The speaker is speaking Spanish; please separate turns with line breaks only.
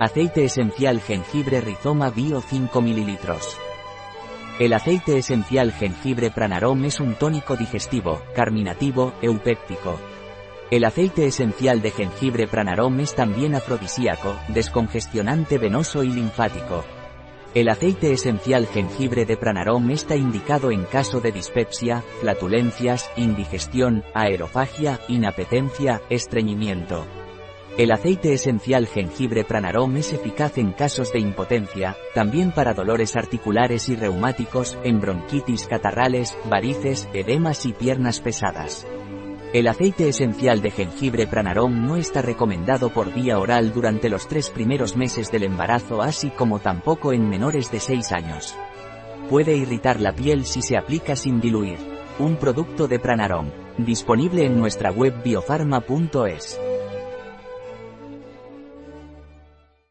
Aceite esencial jengibre rizoma bio 5 ml. El aceite esencial jengibre pranarom es un tónico digestivo, carminativo, eupéptico. El aceite esencial de jengibre pranarom es también afrodisíaco, descongestionante venoso y linfático. El aceite esencial jengibre de pranarom está indicado en caso de dispepsia, flatulencias, indigestión, aerofagia, inapetencia, estreñimiento. El aceite esencial jengibre pranarom es eficaz en casos de impotencia, también para dolores articulares y reumáticos, en bronquitis catarrales, varices, edemas y piernas pesadas. El aceite esencial de jengibre pranarom no está recomendado por vía oral durante los tres primeros meses del embarazo así como tampoco en menores de 6 años. Puede irritar la piel si se aplica sin diluir. Un producto de pranarom, disponible en nuestra web biofarma.es.